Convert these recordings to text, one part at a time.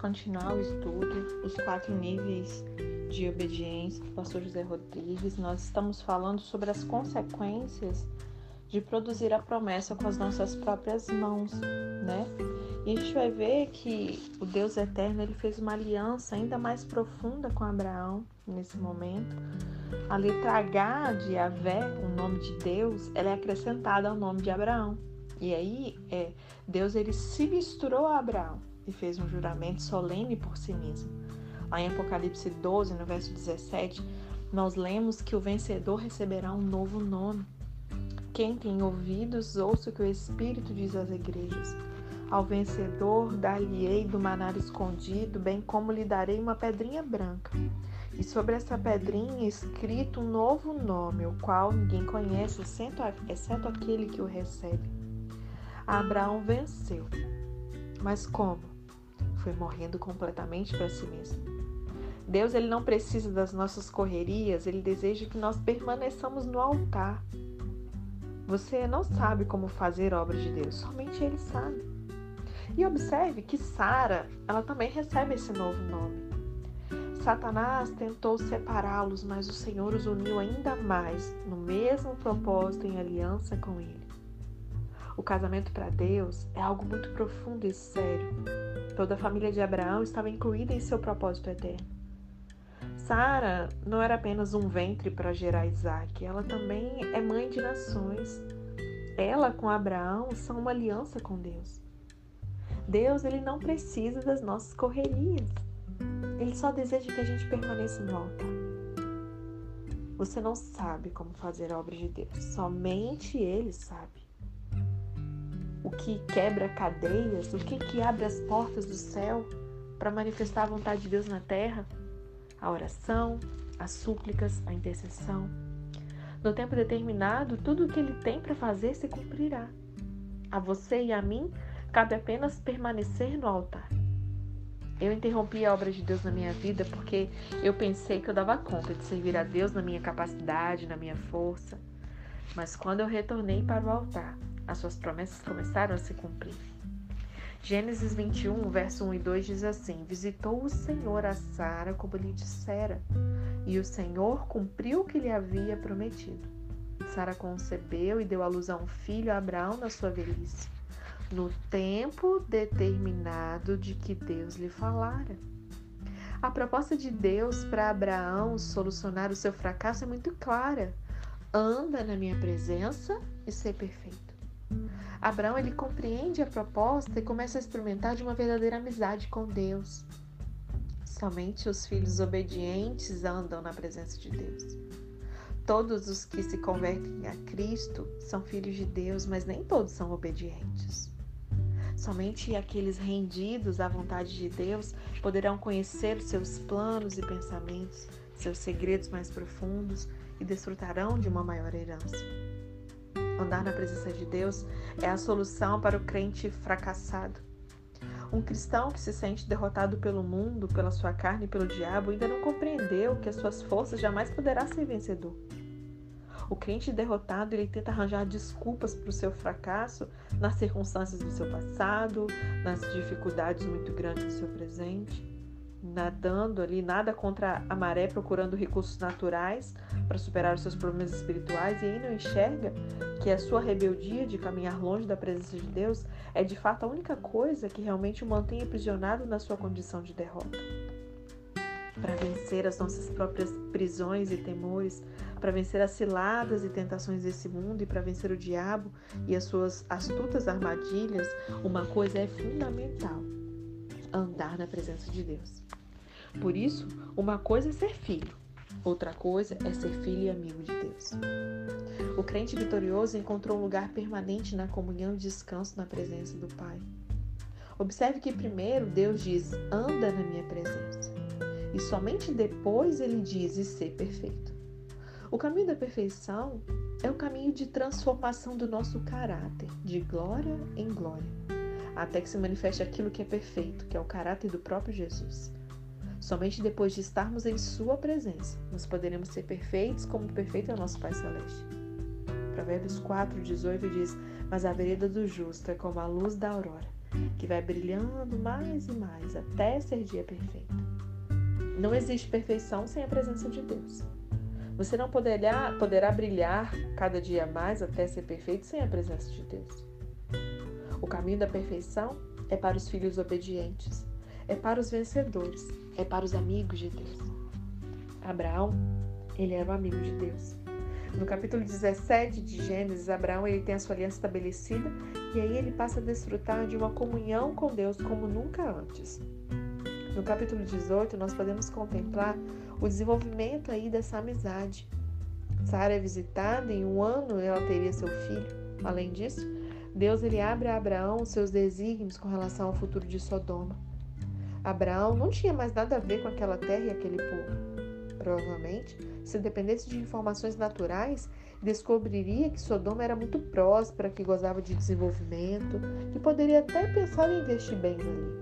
continuar o estudo, os quatro níveis de obediência do pastor José Rodrigues. Nós estamos falando sobre as consequências de produzir a promessa com as nossas próprias mãos, né? E a gente vai ver que o Deus eterno ele fez uma aliança ainda mais profunda com Abraão nesse momento. A letra H de Avé, o nome de Deus, ela é acrescentada ao nome de Abraão. E aí, é, Deus ele se misturou a Abraão e fez um juramento solene por si mesmo. Lá em Apocalipse 12, no verso 17, nós lemos que o vencedor receberá um novo nome. Quem tem ouvidos, ouça o que o Espírito diz às igrejas. Ao vencedor dar-lhe-ei do manar escondido, bem como lhe darei uma pedrinha branca. E sobre essa pedrinha escrito um novo nome, o qual ninguém conhece, exceto aquele que o recebe. Abraão venceu. Mas como? Foi morrendo completamente para si mesmo. Deus ele não precisa das nossas correrias, ele deseja que nós permaneçamos no altar. Você não sabe como fazer obra de Deus, somente ele sabe. E observe que Sara, ela também recebe esse novo nome. Satanás tentou separá-los, mas o Senhor os uniu ainda mais no mesmo propósito em aliança com ele. O casamento para Deus é algo muito profundo e sério. Toda a família de Abraão estava incluída em seu propósito eterno. Sara não era apenas um ventre para gerar Isaac, ela também é mãe de nações. Ela com Abraão são uma aliança com Deus. Deus ele não precisa das nossas correrias. Ele só deseja que a gente permaneça no altar. Você não sabe como fazer a obra de Deus, somente Ele sabe. O que quebra cadeias, o que, que abre as portas do céu para manifestar a vontade de Deus na terra? A oração, as súplicas, a intercessão. No tempo determinado, tudo o que Ele tem para fazer se cumprirá. A você e a mim cabe apenas permanecer no altar. Eu interrompi a obra de Deus na minha vida porque eu pensei que eu dava conta de servir a Deus na minha capacidade, na minha força. Mas quando eu retornei para o altar, as suas promessas começaram a se cumprir. Gênesis 21, verso 1 e 2 diz assim: Visitou o Senhor a Sara como lhe dissera, e o Senhor cumpriu o que lhe havia prometido. Sara concebeu e deu à luz a um filho a Abraão na sua velhice no tempo determinado de que Deus lhe falara. A proposta de Deus para Abraão solucionar o seu fracasso é muito clara. Anda na minha presença e ser perfeito. Abraão ele compreende a proposta e começa a experimentar de uma verdadeira amizade com Deus. Somente os filhos obedientes andam na presença de Deus. Todos os que se convertem a Cristo são filhos de Deus, mas nem todos são obedientes. Somente aqueles rendidos à vontade de Deus poderão conhecer seus planos e pensamentos, seus segredos mais profundos e desfrutarão de uma maior herança. Andar na presença de Deus é a solução para o crente fracassado. Um cristão que se sente derrotado pelo mundo, pela sua carne e pelo diabo ainda não compreendeu que as suas forças jamais poderá ser vencedor. O crente derrotado ele tenta arranjar desculpas para o seu fracasso nas circunstâncias do seu passado, nas dificuldades muito grandes do seu presente, nadando ali, nada contra a maré, procurando recursos naturais para superar os seus problemas espirituais e aí não enxerga que a sua rebeldia de caminhar longe da presença de Deus é de fato a única coisa que realmente o mantém aprisionado na sua condição de derrota para vencer as nossas próprias prisões e temores, para vencer as ciladas e tentações desse mundo e para vencer o diabo e as suas astutas armadilhas, uma coisa é fundamental: andar na presença de Deus. Por isso, uma coisa é ser filho, outra coisa é ser filho e amigo de Deus. O crente vitorioso encontrou um lugar permanente na comunhão e descanso na presença do Pai. Observe que primeiro Deus diz: anda na minha presença e somente depois ele diz e ser perfeito. O caminho da perfeição é o caminho de transformação do nosso caráter, de glória em glória, até que se manifeste aquilo que é perfeito, que é o caráter do próprio Jesus. Somente depois de estarmos em Sua presença, nós poderemos ser perfeitos como perfeito é o nosso Pai Celeste. Provérbios 4, 18 diz: Mas a vereda do justo é como a luz da aurora, que vai brilhando mais e mais até ser dia perfeito. Não existe perfeição sem a presença de Deus. Você não poderá, poderá brilhar cada dia mais até ser perfeito sem a presença de Deus. O caminho da perfeição é para os filhos obedientes, é para os vencedores, é para os amigos de Deus. Abraão, ele era um amigo de Deus. No capítulo 17 de Gênesis, Abraão ele tem a sua aliança estabelecida e aí ele passa a desfrutar de uma comunhão com Deus como nunca antes. No capítulo 18, nós podemos contemplar o desenvolvimento aí dessa amizade. Sara é visitada, em um ano ela teria seu filho. Além disso, Deus ele abre a Abraão os seus desígnios com relação ao futuro de Sodoma. Abraão não tinha mais nada a ver com aquela terra e aquele povo. Provavelmente, se dependesse de informações naturais, descobriria que Sodoma era muito próspera, que gozava de desenvolvimento, que poderia até pensar em investir bens ali.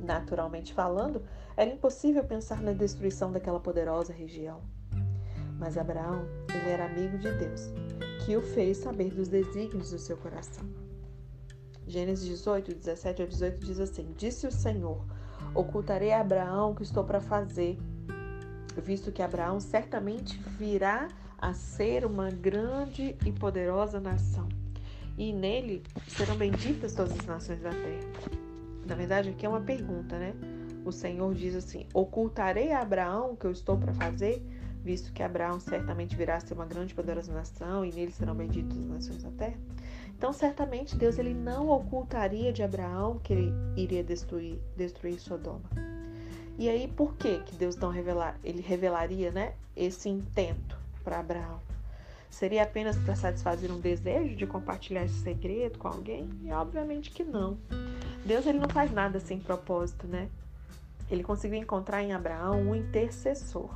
Naturalmente falando, era impossível pensar na destruição daquela poderosa região. Mas Abraão, ele era amigo de Deus, que o fez saber dos desígnios do seu coração. Gênesis 18, 17 a 18 diz assim: Disse o Senhor: Ocultarei a Abraão o que estou para fazer, visto que Abraão certamente virá a ser uma grande e poderosa nação, e nele serão benditas todas as nações da terra. Na verdade, aqui é uma pergunta, né? O Senhor diz assim: Ocultarei a Abraão o que eu estou para fazer, visto que Abraão certamente virá a ser uma grande e poderosa nação e nele serão benditas as nações da terra. Então, certamente Deus ele não ocultaria de Abraão que ele iria destruir, destruir Sodoma. E aí, por que que Deus não revelar, ele revelaria, né, esse intento para Abraão? Seria apenas para satisfazer um desejo de compartilhar esse segredo com alguém? E obviamente que não. Deus ele não faz nada sem propósito, né? Ele conseguiu encontrar em Abraão um intercessor.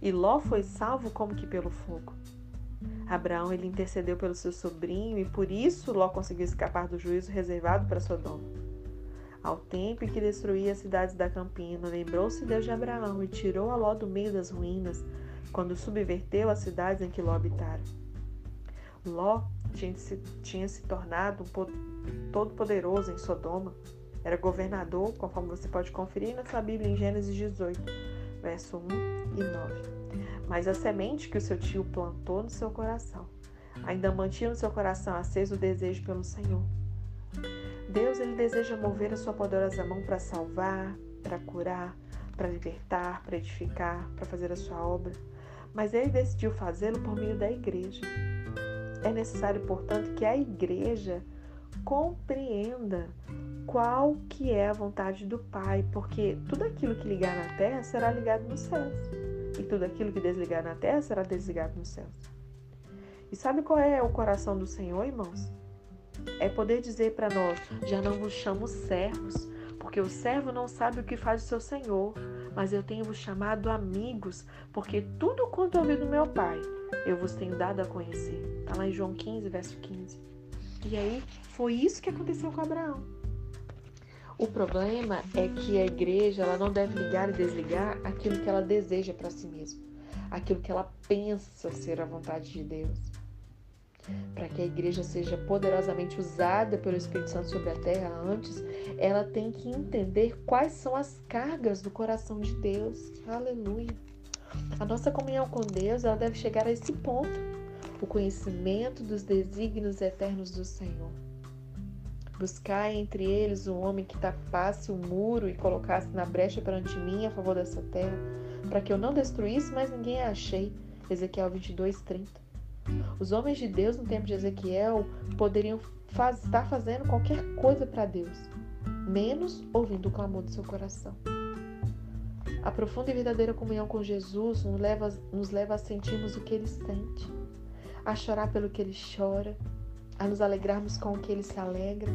E Ló foi salvo como que pelo fogo. Abraão ele intercedeu pelo seu sobrinho e por isso Ló conseguiu escapar do juízo reservado para Sodoma. Ao tempo em que destruía as cidades da campina, lembrou-se Deus de Abraão e tirou a Ló do meio das ruínas, quando subverteu as cidades em que Ló habitara. Ló tinha se, tinha se tornado um todo-poderoso em Sodoma. Era governador, conforme você pode conferir na sua Bíblia em Gênesis 18, verso 1 e 9. Mas a semente que o seu tio plantou no seu coração ainda mantinha no seu coração aceso o desejo pelo Senhor. Deus ele deseja mover a sua poderosa mão para salvar, para curar, para libertar, para edificar, para fazer a sua obra. Mas ele decidiu fazê-lo por meio da igreja. É necessário, portanto, que a igreja compreenda qual que é a vontade do Pai, porque tudo aquilo que ligar na terra será ligado nos céus, e tudo aquilo que desligar na terra será desligado nos céus. E sabe qual é o coração do Senhor, irmãos? É poder dizer para nós: já não vos chamo servos, porque o servo não sabe o que faz o seu senhor, mas eu tenho vos chamado amigos, porque tudo quanto ouvi do meu Pai eu vos tenho dado a conhecer. Está lá em João 15, verso 15. E aí foi isso que aconteceu com Abraão. O problema é que a igreja ela não deve ligar e desligar aquilo que ela deseja para si mesma, aquilo que ela pensa ser a vontade de Deus. Para que a igreja seja poderosamente usada pelo Espírito Santo sobre a terra antes, ela tem que entender quais são as cargas do coração de Deus. Aleluia. A nossa comunhão com Deus ela deve chegar a esse ponto o conhecimento dos desígnios eternos do Senhor. Buscar entre eles um homem que tapasse o muro e colocasse na brecha perante mim a favor dessa terra, para que eu não destruísse, mas ninguém a achei. Ezequiel 22, 30. Os homens de Deus no tempo de Ezequiel poderiam faz, estar fazendo qualquer coisa para Deus, menos ouvindo o clamor do seu coração. A profunda e verdadeira comunhão com Jesus nos leva, nos leva a sentirmos o que ele sente, a chorar pelo que ele chora, a nos alegrarmos com o que ele se alegra.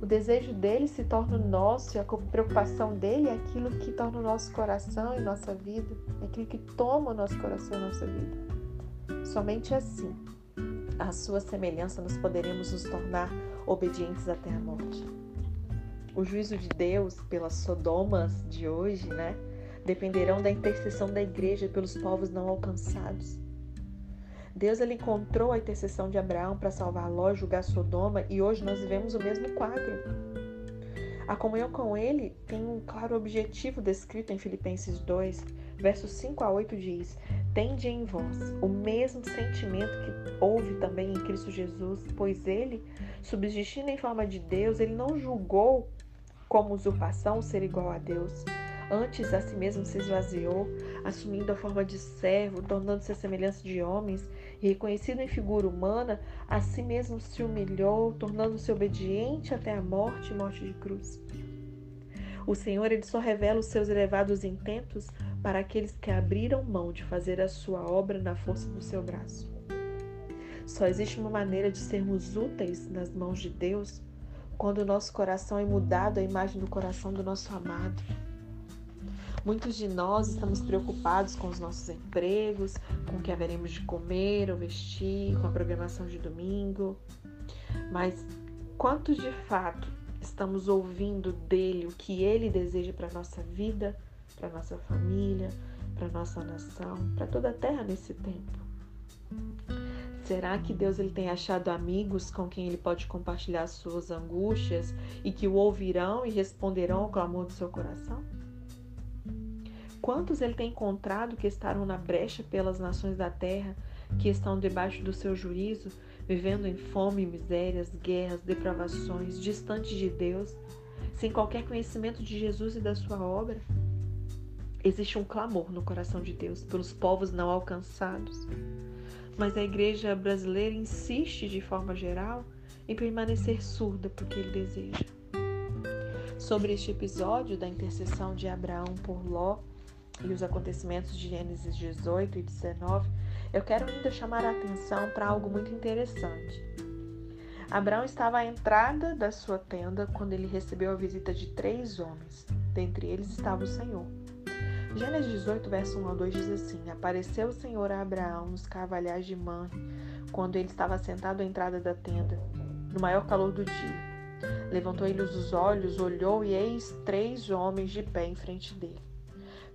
O desejo dele se torna nosso e a preocupação dele é aquilo que torna o nosso coração e nossa vida, é aquilo que toma o nosso coração e nossa vida. Somente assim, à sua semelhança, nós poderemos nos tornar obedientes até a morte o juízo de Deus pelas Sodomas de hoje, né, dependerão da intercessão da igreja pelos povos não alcançados. Deus ele encontrou a intercessão de Abraão para salvar Ló, julgar Sodoma e hoje nós vivemos o mesmo quadro. A comunhão com ele tem um claro objetivo descrito em Filipenses 2, versos 5 a 8 diz: Tende em vós o mesmo sentimento que houve também em Cristo Jesus, pois ele, subsistindo em forma de Deus, ele não julgou como usurpação ser igual a Deus Antes, a si mesmo se esvaziou, assumindo a forma de servo, tornando-se a semelhança de homens, reconhecido em figura humana, a si mesmo se humilhou, tornando-se obediente até a morte morte de cruz. O Senhor ele só revela os seus elevados intentos para aqueles que abriram mão de fazer a sua obra na força do seu braço. Só existe uma maneira de sermos úteis nas mãos de Deus quando o nosso coração é mudado à imagem do coração do nosso amado. Muitos de nós estamos preocupados com os nossos empregos, com o que haveremos de comer ou vestir, com a programação de domingo. Mas quantos de fato estamos ouvindo dele o que ele deseja para a nossa vida, para a nossa família, para a nossa nação, para toda a terra nesse tempo? Será que Deus ele tem achado amigos com quem ele pode compartilhar suas angústias e que o ouvirão e responderão ao clamor do seu coração? Quantos ele tem encontrado que estavam na brecha pelas nações da terra, que estão debaixo do seu juízo, vivendo em fome, misérias, guerras, depravações, distantes de Deus, sem qualquer conhecimento de Jesus e da sua obra? Existe um clamor no coração de Deus pelos povos não alcançados. Mas a igreja brasileira insiste, de forma geral, em permanecer surda porque ele deseja. Sobre este episódio da intercessão de Abraão por Ló, e os acontecimentos de Gênesis 18 e 19, eu quero ainda chamar a atenção para algo muito interessante. Abraão estava à entrada da sua tenda quando ele recebeu a visita de três homens. Dentre eles estava o Senhor. Gênesis 18, verso 1 a 2 diz assim: Apareceu o Senhor a Abraão nos carvalhais de Manre, quando ele estava sentado à entrada da tenda, no maior calor do dia. Levantou ele os olhos, olhou e eis três homens de pé em frente dele.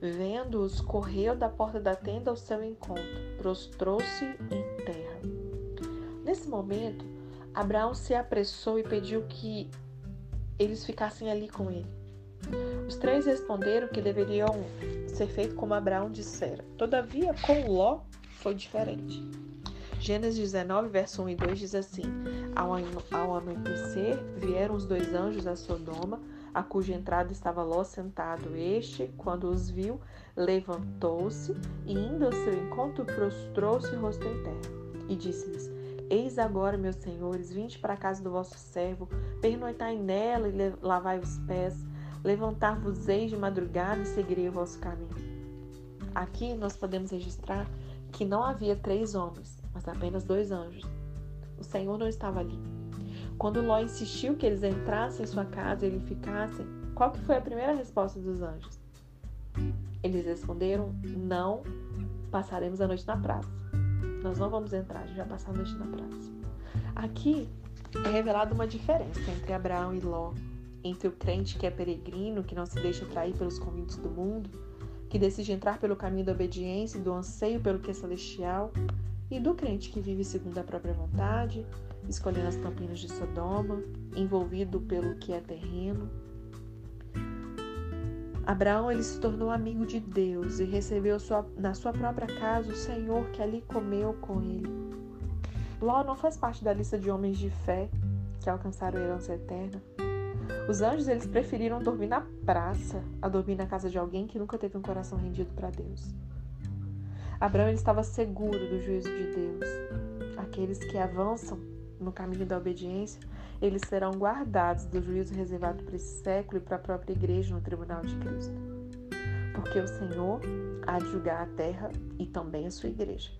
Vendo-os, correu da porta da tenda ao seu encontro, prostrou-se em terra. Nesse momento, Abraão se apressou e pediu que eles ficassem ali com ele. Os três responderam que deveriam ser feito como Abraão dissera. Todavia, com Ló foi diferente. Gênesis 19, verso 1 e 2 diz assim: Ao anoitecer, vieram os dois anjos a Sodoma a cuja entrada estava Ló sentado. Este, quando os viu, levantou-se e, indo ao seu encontro, prostrou-se rosto em terra. E disse-lhes: Eis agora, meus senhores, vinde para a casa do vosso servo, pernoitai nela e lavai os pés, levantar-vos-eis de madrugada e seguirei o vosso caminho. Aqui nós podemos registrar que não havia três homens, mas apenas dois anjos. O Senhor não estava ali. Quando Ló insistiu que eles entrassem em sua casa e ele ficassem, qual que foi a primeira resposta dos anjos? Eles responderam: Não passaremos a noite na praça. Nós não vamos entrar, a gente vai passar a noite na praça. Aqui é revelada uma diferença entre Abraão e Ló, entre o crente que é peregrino, que não se deixa atrair pelos convites do mundo, que decide entrar pelo caminho da obediência e do anseio pelo que é celestial, e do crente que vive segundo a própria vontade, escolhendo as campinas de Sodoma, envolvido pelo que é terreno. Abraão ele se tornou amigo de Deus e recebeu sua, na sua própria casa o Senhor que ali comeu com ele. Ló não faz parte da lista de homens de fé que alcançaram a herança eterna. Os anjos eles preferiram dormir na praça a dormir na casa de alguém que nunca teve um coração rendido para Deus. Abraão ele estava seguro do juízo de Deus. Aqueles que avançam no caminho da obediência, eles serão guardados do juízo reservado para esse século e para a própria igreja no tribunal de Cristo. Porque o Senhor há de julgar a terra e também a sua igreja.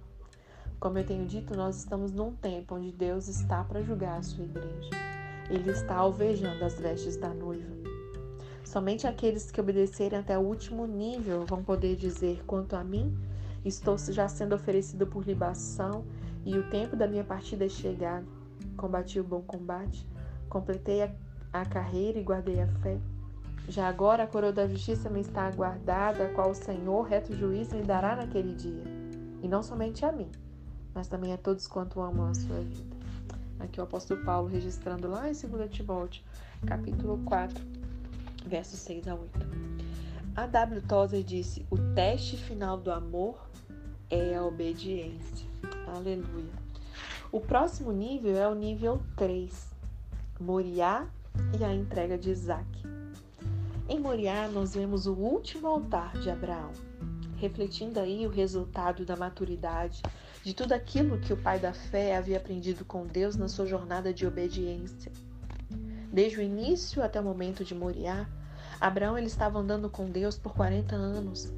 Como eu tenho dito, nós estamos num tempo onde Deus está para julgar a sua igreja. Ele está alvejando as vestes da noiva. Somente aqueles que obedecerem até o último nível vão poder dizer: quanto a mim, estou já sendo oferecido por libação e o tempo da minha partida é chegado combati o bom combate, completei a, a carreira e guardei a fé. Já agora a coroa da justiça me está aguardada, a qual o Senhor, reto juiz, me dará naquele dia. E não somente a mim, mas também a todos quanto amam a sua vida. Aqui o apóstolo Paulo registrando lá em 2 Timóteo, capítulo 4, versos 6 a 8. A W. Tozer disse: O teste final do amor é a obediência. Aleluia. O próximo nível é o nível 3, Moriá e a entrega de Isaac. Em Moriá, nós vemos o último altar de Abraão, refletindo aí o resultado da maturidade, de tudo aquilo que o pai da fé havia aprendido com Deus na sua jornada de obediência. Desde o início até o momento de Moriá, Abraão ele estava andando com Deus por 40 anos.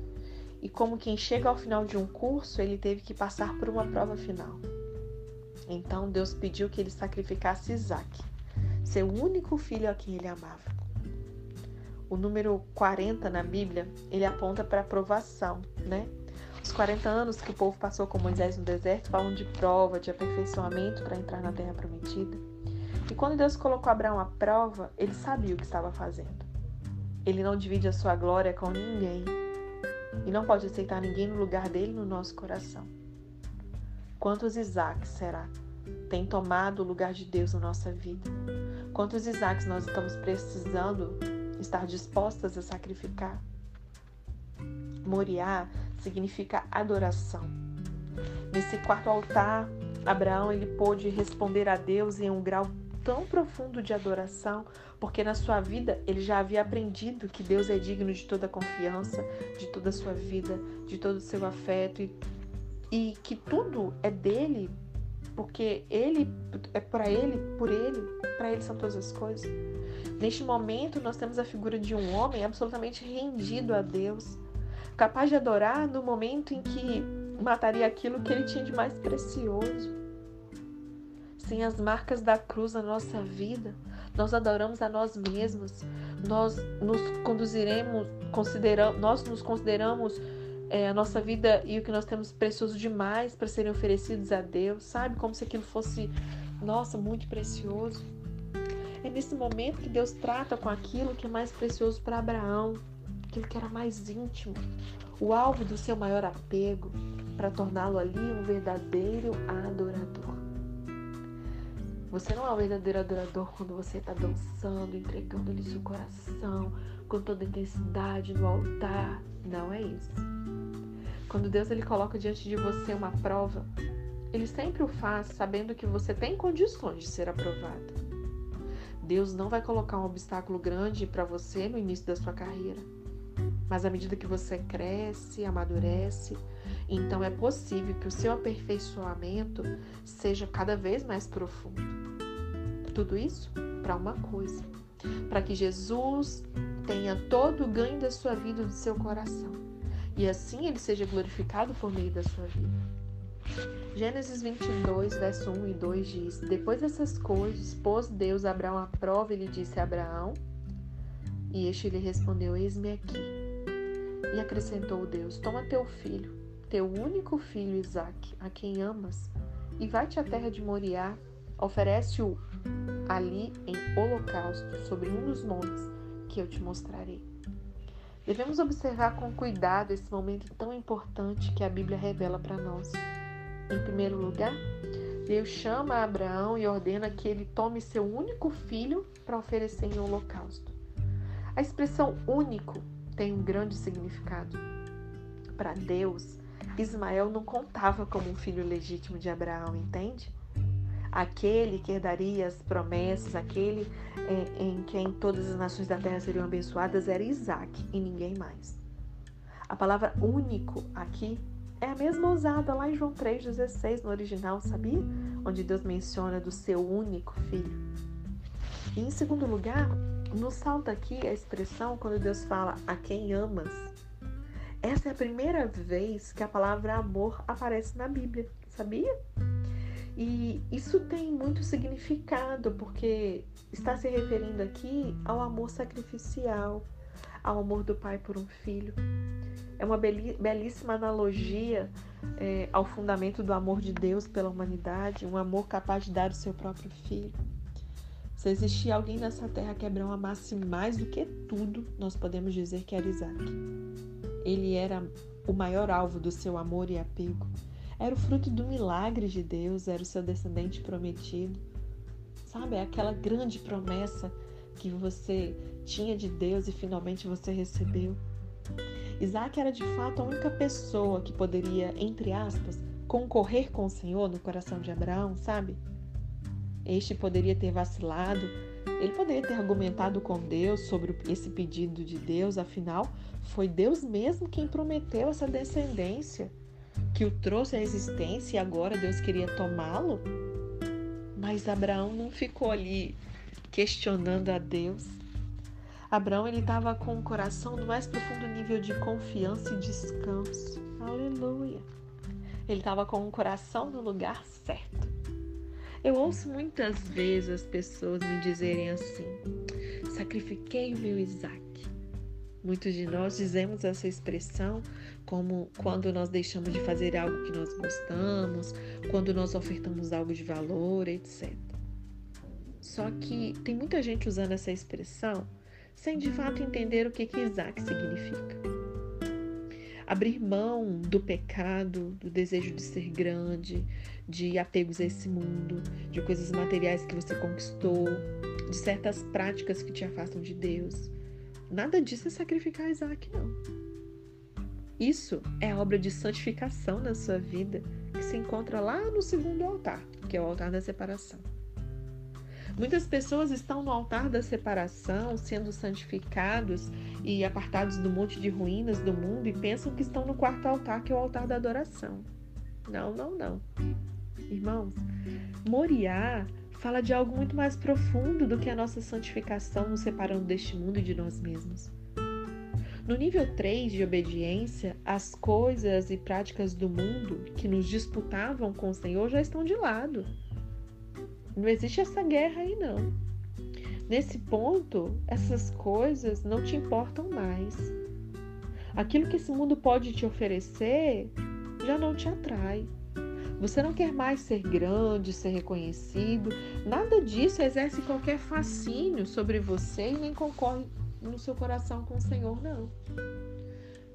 E como quem chega ao final de um curso, ele teve que passar por uma prova final. Então Deus pediu que ele sacrificasse Isaac, seu único filho a quem ele amava. O número 40 na Bíblia, ele aponta para a provação, né? Os 40 anos que o povo passou com Moisés no deserto falam de prova, de aperfeiçoamento para entrar na terra prometida. E quando Deus colocou Abraão à prova, ele sabia o que estava fazendo. Ele não divide a sua glória com ninguém e não pode aceitar ninguém no lugar dele no nosso coração. Quantos Isaacs será? Tem tomado o lugar de Deus na nossa vida? Quantos Isaacs nós estamos precisando estar dispostas a sacrificar? Moriá significa adoração. Nesse quarto altar, Abraão ele pôde responder a Deus em um grau tão profundo de adoração, porque na sua vida ele já havia aprendido que Deus é digno de toda confiança, de toda a sua vida, de todo o seu afeto e, e que tudo é dele, porque ele é para ele, por ele, para ele são todas as coisas. Neste momento nós temos a figura de um homem absolutamente rendido a Deus, capaz de adorar no momento em que mataria aquilo que ele tinha de mais precioso sem as marcas da cruz na nossa vida, nós adoramos a nós mesmos, nós nos conduziremos, consideramos, nós nos consideramos é, a nossa vida e o que nós temos precioso demais para serem oferecidos a Deus, sabe? Como se aquilo fosse, nossa, muito precioso. É nesse momento que Deus trata com aquilo que é mais precioso para Abraão, aquilo que era mais íntimo, o alvo do seu maior apego, para torná-lo ali um verdadeiro adorador. Você não é o verdadeiro adorador quando você está dançando, entregando-lhe seu coração com toda intensidade no altar. Não é isso. Quando Deus ele coloca diante de você uma prova, ele sempre o faz sabendo que você tem condições de ser aprovado. Deus não vai colocar um obstáculo grande para você no início da sua carreira. Mas à medida que você cresce, amadurece, então é possível que o seu aperfeiçoamento seja cada vez mais profundo. Tudo isso para uma coisa: para que Jesus tenha todo o ganho da sua vida no seu coração e assim ele seja glorificado por meio da sua vida. Gênesis 22, verso 1 e 2 diz: Depois dessas coisas, pôs Deus Abraão à prova e lhe disse a Abraão, e este lhe respondeu: Eis-me aqui. E acrescentou Deus: Toma teu filho, teu único filho Isaque, a quem amas, e vai-te à terra de Moriá, oferece-o ali em holocausto sobre um dos montes que eu te mostrarei. Devemos observar com cuidado esse momento tão importante que a Bíblia revela para nós. Em primeiro lugar, Deus chama Abraão e ordena que ele tome seu único filho para oferecer em holocausto. A expressão único tem um grande significado. Para Deus, Ismael não contava como um filho legítimo de Abraão, entende? aquele que herdaria as promessas, aquele é, em quem todas as nações da terra seriam abençoadas, era Isaac e ninguém mais. A palavra único aqui é a mesma usada lá em João 3,16 no original, sabia? Onde Deus menciona do seu único filho. E em segundo lugar, nos salta aqui a expressão quando Deus fala a quem amas. Essa é a primeira vez que a palavra amor aparece na Bíblia, sabia? E isso tem muito significado, porque está se referindo aqui ao amor sacrificial, ao amor do pai por um filho. É uma belíssima analogia é, ao fundamento do amor de Deus pela humanidade, um amor capaz de dar o seu próprio filho. Se existir alguém nessa terra que Abraão amasse mais do que tudo, nós podemos dizer que era Isaac. Ele era o maior alvo do seu amor e apego. Era o fruto do milagre de Deus, era o seu descendente prometido. Sabe, aquela grande promessa que você tinha de Deus e finalmente você recebeu. Isaac era de fato a única pessoa que poderia, entre aspas, concorrer com o Senhor no coração de Abraão, sabe? Este poderia ter vacilado, ele poderia ter argumentado com Deus sobre esse pedido de Deus, afinal, foi Deus mesmo quem prometeu essa descendência, que o trouxe à existência e agora Deus queria tomá-lo. Mas Abraão não ficou ali questionando a Deus. Abraão ele estava com o coração no mais profundo nível de confiança e descanso. Aleluia. Ele estava com o coração no lugar certo. Eu ouço muitas vezes as pessoas me dizerem assim: sacrifiquei o meu Isaac. Muitos de nós dizemos essa expressão como quando nós deixamos de fazer algo que nós gostamos, quando nós ofertamos algo de valor, etc. Só que tem muita gente usando essa expressão sem de fato entender o que, que Isaac significa abrir mão do pecado, do desejo de ser grande, de apegos a esse mundo, de coisas materiais que você conquistou, de certas práticas que te afastam de Deus. Nada disso é sacrificar Isaac, não. Isso é obra de santificação na sua vida que se encontra lá no segundo altar, que é o altar da separação. Muitas pessoas estão no altar da separação, sendo santificados e apartados do monte de ruínas do mundo e pensam que estão no quarto altar, que é o altar da adoração. Não, não, não. Irmãos, Moriá fala de algo muito mais profundo do que a nossa santificação nos separando deste mundo e de nós mesmos. No nível 3 de obediência, as coisas e práticas do mundo que nos disputavam com o Senhor já estão de lado. Não existe essa guerra aí, não. Nesse ponto, essas coisas não te importam mais. Aquilo que esse mundo pode te oferecer já não te atrai. Você não quer mais ser grande, ser reconhecido. Nada disso exerce qualquer fascínio sobre você e nem concorre no seu coração com o Senhor, não.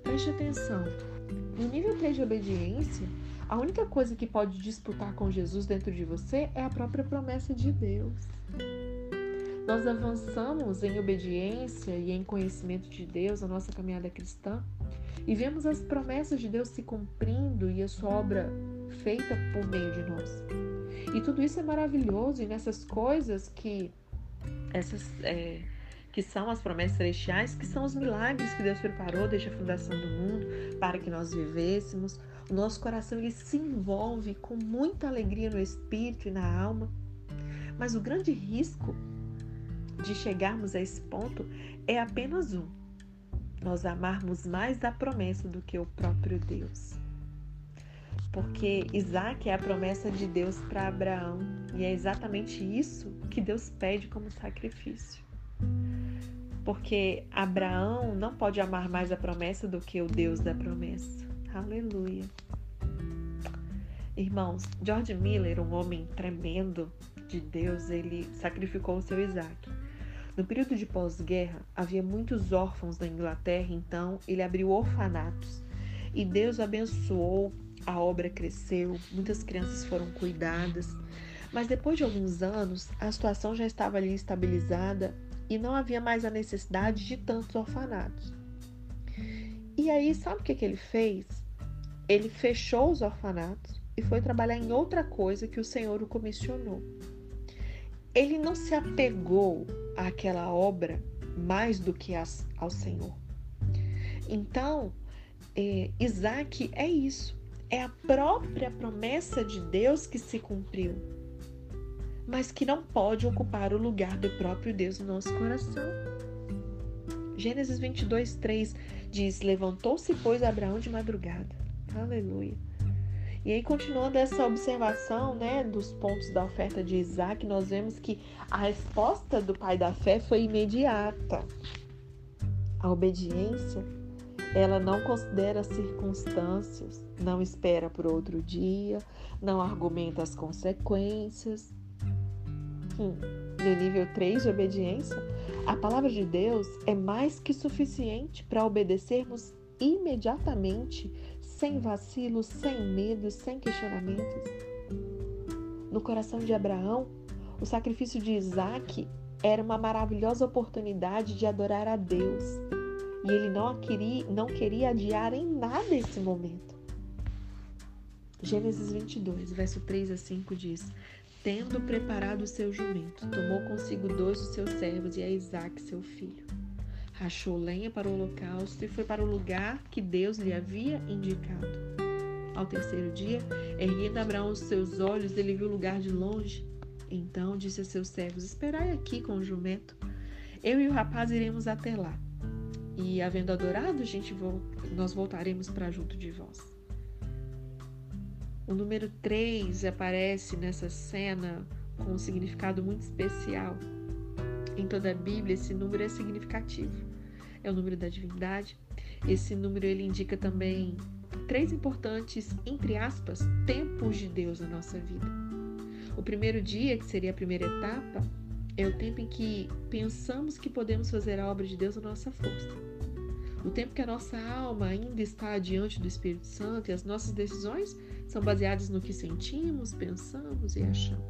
Preste atenção. No nível 3 de obediência, a única coisa que pode disputar com Jesus dentro de você é a própria promessa de Deus. Nós avançamos em obediência e em conhecimento de Deus, a nossa caminhada cristã, e vemos as promessas de Deus se cumprindo e a sua obra feita por meio de nós. E tudo isso é maravilhoso, e nessas coisas que essas é, que são as promessas celestiais, que são os milagres que Deus preparou desde a fundação do mundo para que nós vivêssemos, o nosso coração ele se envolve com muita alegria no espírito e na alma. Mas o grande risco de chegarmos a esse ponto é apenas um: nós amarmos mais a promessa do que o próprio Deus. Porque Isaac é a promessa de Deus para Abraão e é exatamente isso que Deus pede como sacrifício. Porque Abraão não pode amar mais a promessa do que o Deus da promessa. Aleluia. Irmãos, George Miller, um homem tremendo de Deus, ele sacrificou o seu Isaac. No período de pós-guerra, havia muitos órfãos na Inglaterra, então ele abriu orfanatos. E Deus abençoou, a obra cresceu, muitas crianças foram cuidadas. Mas depois de alguns anos, a situação já estava ali estabilizada e não havia mais a necessidade de tantos orfanatos. E aí, sabe o que, que ele fez? Ele fechou os orfanatos e foi trabalhar em outra coisa que o Senhor o comissionou. Ele não se apegou àquela obra mais do que ao Senhor. Então, é, Isaac é isso. É a própria promessa de Deus que se cumpriu, mas que não pode ocupar o lugar do próprio Deus no nosso coração. Gênesis 22, 3 diz: Levantou-se, pois, Abraão de madrugada. Aleluia. E aí, continuando essa observação né, dos pontos da oferta de Isaac, nós vemos que a resposta do pai da fé foi imediata. A obediência, ela não considera circunstâncias, não espera por outro dia, não argumenta as consequências. Hum, no nível 3 de obediência, a palavra de Deus é mais que suficiente para obedecermos imediatamente, sem vacilos, sem medos, sem questionamentos. No coração de Abraão, o sacrifício de Isaac era uma maravilhosa oportunidade de adorar a Deus. E ele não queria, não queria adiar em nada esse momento. Gênesis 22, verso 3 a 5 diz: Tendo preparado o seu jumento, tomou consigo dois dos seus servos e a Isaac, seu filho. Rachou lenha para o holocausto e foi para o lugar que Deus lhe havia indicado. Ao terceiro dia, erguendo Abraão os seus olhos, ele viu o lugar de longe. Então disse a seus servos: Esperai aqui com o jumento. Eu e o rapaz iremos até lá. E, havendo adorado, gente, nós voltaremos para junto de vós. O número 3 aparece nessa cena com um significado muito especial. Em toda a Bíblia, esse número é significativo. É o número da divindade. Esse número ele indica também três importantes, entre aspas, tempos de Deus na nossa vida. O primeiro dia, que seria a primeira etapa, é o tempo em que pensamos que podemos fazer a obra de Deus a nossa força. O tempo que a nossa alma ainda está diante do Espírito Santo e as nossas decisões são baseadas no que sentimos, pensamos e achamos.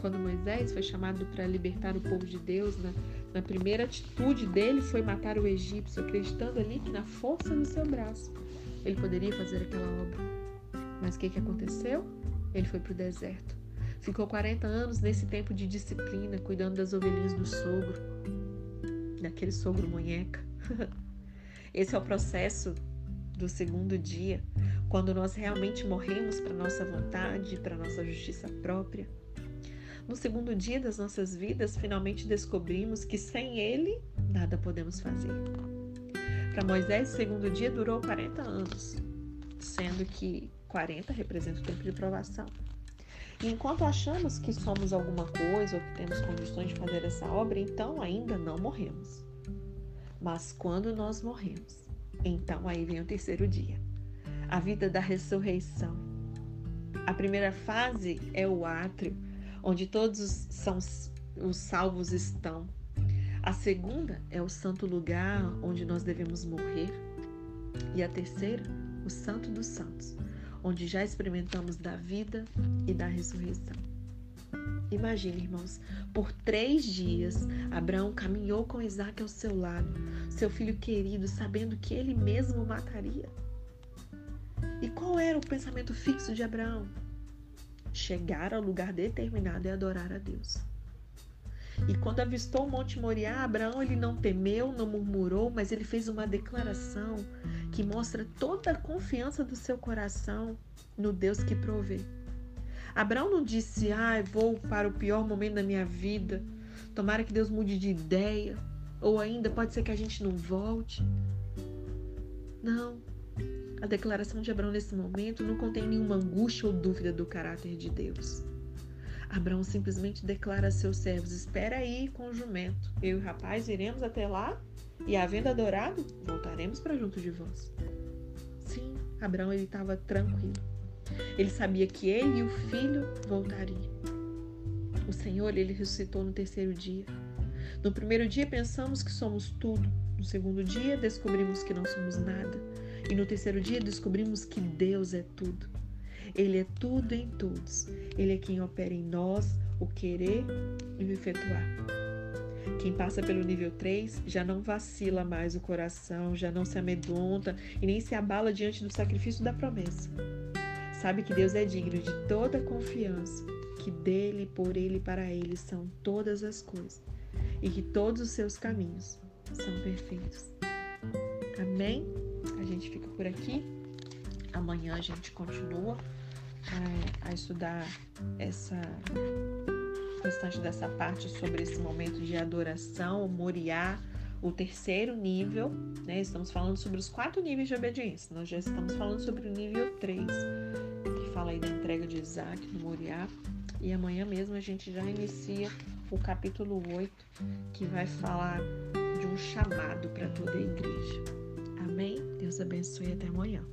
Quando Moisés foi chamado para libertar o povo de Deus, na, na primeira atitude dele foi matar o egípcio, acreditando ali que na força do seu braço ele poderia fazer aquela obra. Mas o que, que aconteceu? Ele foi para o deserto. Ficou 40 anos nesse tempo de disciplina, cuidando das ovelhinhas do sogro, daquele sogro munheca. Esse é o processo do segundo dia, quando nós realmente morremos para nossa vontade, para nossa justiça própria. No segundo dia das nossas vidas, finalmente descobrimos que sem Ele nada podemos fazer. Para Moisés, o segundo dia durou 40 anos, sendo que 40 representa o tempo de provação. E enquanto achamos que somos alguma coisa ou que temos condições de fazer essa obra, então ainda não morremos. Mas quando nós morremos, então aí vem o terceiro dia a vida da ressurreição. A primeira fase é o átrio, onde todos são os salvos estão. A segunda é o santo lugar onde nós devemos morrer. E a terceira, o santo dos santos, onde já experimentamos da vida e da ressurreição. Imagine, irmãos, por três dias Abraão caminhou com Isaac ao seu lado, seu filho querido, sabendo que ele mesmo mataria. E qual era o pensamento fixo de Abraão? Chegar ao lugar determinado e adorar a Deus. E quando avistou o Monte Moriá, Abraão ele não temeu, não murmurou, mas ele fez uma declaração que mostra toda a confiança do seu coração no Deus que provê. Abraão não disse: "Ah, vou para o pior momento da minha vida. Tomara que Deus mude de ideia, ou ainda pode ser que a gente não volte". Não. A declaração de Abraão nesse momento não contém nenhuma angústia ou dúvida do caráter de Deus. Abraão simplesmente declara a seus servos: Espera aí com o jumento. Eu e o rapaz iremos até lá e, havendo adorado, voltaremos para junto de vós. Sim, Abraão ele estava tranquilo. Ele sabia que ele e o filho voltariam. O Senhor ele ressuscitou no terceiro dia. No primeiro dia pensamos que somos tudo. No segundo dia descobrimos que não somos nada. E no terceiro dia descobrimos que Deus é tudo. Ele é tudo em todos. Ele é quem opera em nós o querer e o efetuar. Quem passa pelo nível 3 já não vacila mais o coração, já não se amedronta e nem se abala diante do sacrifício da promessa. Sabe que Deus é digno de toda confiança, que dele, por ele e para ele são todas as coisas e que todos os seus caminhos são perfeitos. Amém? A gente fica por aqui. Amanhã a gente continua a, a estudar essa restante dessa parte sobre esse momento de adoração, o Moriá, o terceiro nível, né? Estamos falando sobre os quatro níveis de obediência. Nós já estamos falando sobre o nível 3, que fala aí da entrega de Isaac no Moriá. E amanhã mesmo a gente já inicia o capítulo 8, que vai falar de um chamado para toda a igreja. Amém? Deus abençoe até amanhã.